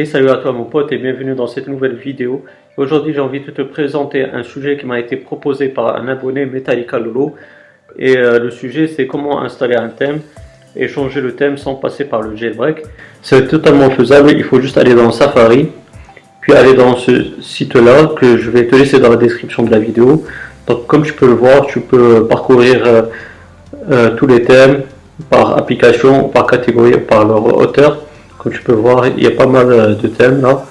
Et salut à toi mon pote et bienvenue dans cette nouvelle vidéo. Aujourd'hui j'ai envie de te présenter un sujet qui m'a été proposé par un abonné Metallica Lolo. Et euh, le sujet c'est comment installer un thème et changer le thème sans passer par le jailbreak. C'est totalement faisable, il faut juste aller dans Safari, puis aller dans ce site là que je vais te laisser dans la description de la vidéo. Donc comme tu peux le voir, tu peux parcourir euh, euh, tous les thèmes par application, par catégorie, par leur hauteur. Tu peux voir, il y a pas mal euh, de thèmes là.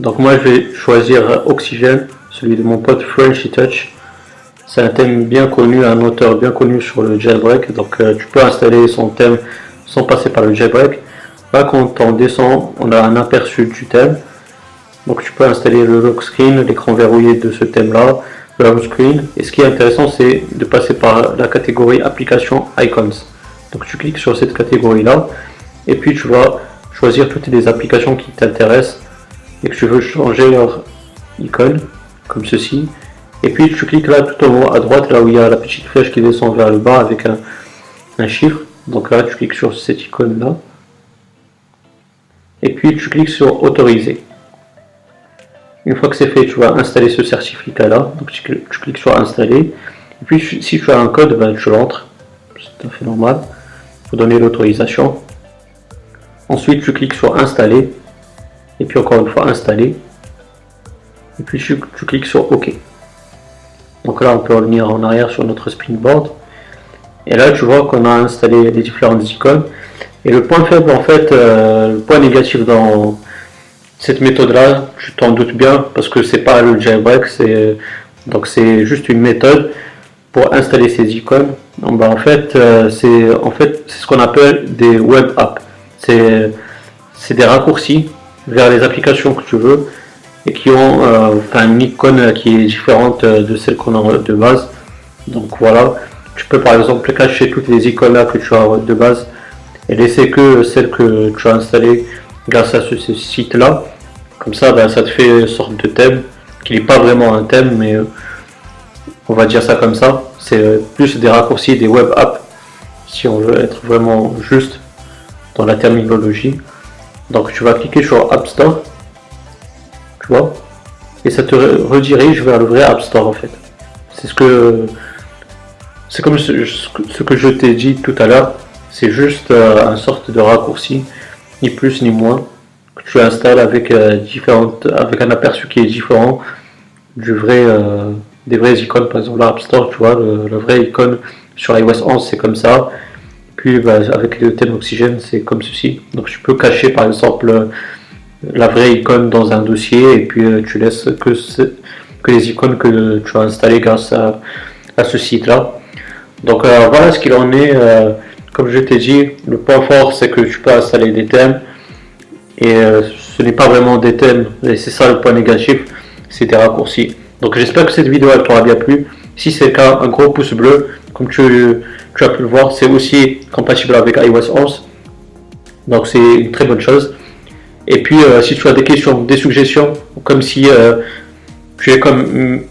Donc moi je vais choisir Oxygène, celui de mon pote Frenchy Touch. C'est un thème bien connu, un auteur bien connu sur le jailbreak. Donc euh, tu peux installer son thème sans passer par le jailbreak. Là quand on descend, on a un aperçu du thème. Donc tu peux installer le lock screen, l'écran verrouillé de ce thème là, le home screen. Et ce qui est intéressant c'est de passer par la catégorie application icons. Donc tu cliques sur cette catégorie là et puis tu vas choisir toutes les applications qui t'intéressent et que tu veux changer leur icône comme ceci. Et puis tu cliques là tout en haut à droite, là où il y a la petite flèche qui descend vers le bas avec un, chiffre. Donc là tu cliques sur cette icône là. Et puis tu cliques sur autoriser. Une fois que c'est fait, tu vas installer ce certificat là. Donc tu, cliques sur installer. Et puis si tu as un code, ben, tu l'entres. C'est tout à fait normal. Pour donner l'autorisation. Ensuite, tu cliques sur installer. Et puis encore une fois, installer. Et puis tu, cliques sur OK. Donc là, on peut revenir en arrière sur notre springboard. Et là, tu vois qu'on a installé les différentes icônes. Et le point faible, en fait, euh, le point négatif dans cette méthode-là, tu t'en doutes bien, parce que c'est pas le jailbreak, donc c'est juste une méthode pour installer ces icônes. En fait, euh, en fait c'est ce qu'on appelle des web apps c'est des raccourcis vers les applications que tu veux et qui ont euh, une icône qui est différente de celle qu'on a de base. Donc voilà, tu peux par exemple cacher toutes les icônes là que tu as de base et laisser que celles que tu as installées grâce à ce, site là. Comme ça, ben, ça te fait une sorte de thème qui n'est pas vraiment un thème, mais euh, on va dire ça comme ça. C'est plus des raccourcis, des web apps, si on veut être vraiment juste dans la terminologie. Donc tu vas cliquer sur App Store, tu vois, et ça te redirige vers le vrai App Store en fait. C'est ce que c'est comme ce, que je t'ai dit tout à l'heure, c'est juste euh, un sorte de raccourci, ni plus ni moins, que tu installes avec euh, différentes, avec un aperçu qui est différent du vrai, euh, des vraies icônes. Par exemple, l'App Store, tu vois, le, le vrai icône sur iOS 11 c'est comme ça, puis avec le thème oxygène, c'est comme ceci. Donc tu peux cacher par exemple la vraie icône dans un dossier et puis euh, tu laisses que, que les icônes que tu as installées grâce à, ce site-là. Donc euh, voilà ce qu'il en est. Euh, comme je t'ai dit, le point fort c'est que tu peux installer des thèmes et ce n'est pas vraiment des thèmes et c'est ça le point négatif, c'est des raccourcis. Donc j'espère que cette vidéo elle t'aura bien plu. Si c'est le cas, un gros pouce bleu. Comme tu as pu le voir, c'est aussi compatible avec iOS 11. Donc c'est une très bonne chose. Et puis euh, si tu as des questions, des suggestions, comme si euh, tu es comme mm,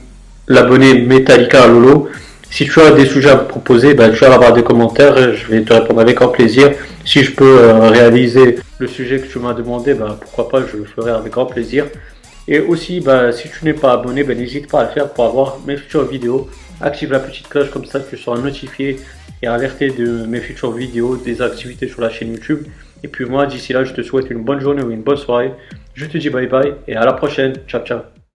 l'abonné Metallica à Lolo, si tu as des sujets à proposer, ben, tu vas avoir des commentaires, je vais te répondre avec grand plaisir. Si je peux euh, réaliser le sujet que tu m'as demandé, ben, pourquoi pas, je le ferai avec grand plaisir. Et aussi, ben, si tu n'es pas abonné, ben, n'hésite pas à le faire pour avoir mes futures vidéos. Active la petite cloche comme ça tu seras notifié et alerté de mes futures vidéos, des activités sur la chaîne YouTube. Et puis moi, d'ici là, je te souhaite une bonne journée ou une bonne soirée. Je te dis bye bye et à la prochaine. Ciao, ciao.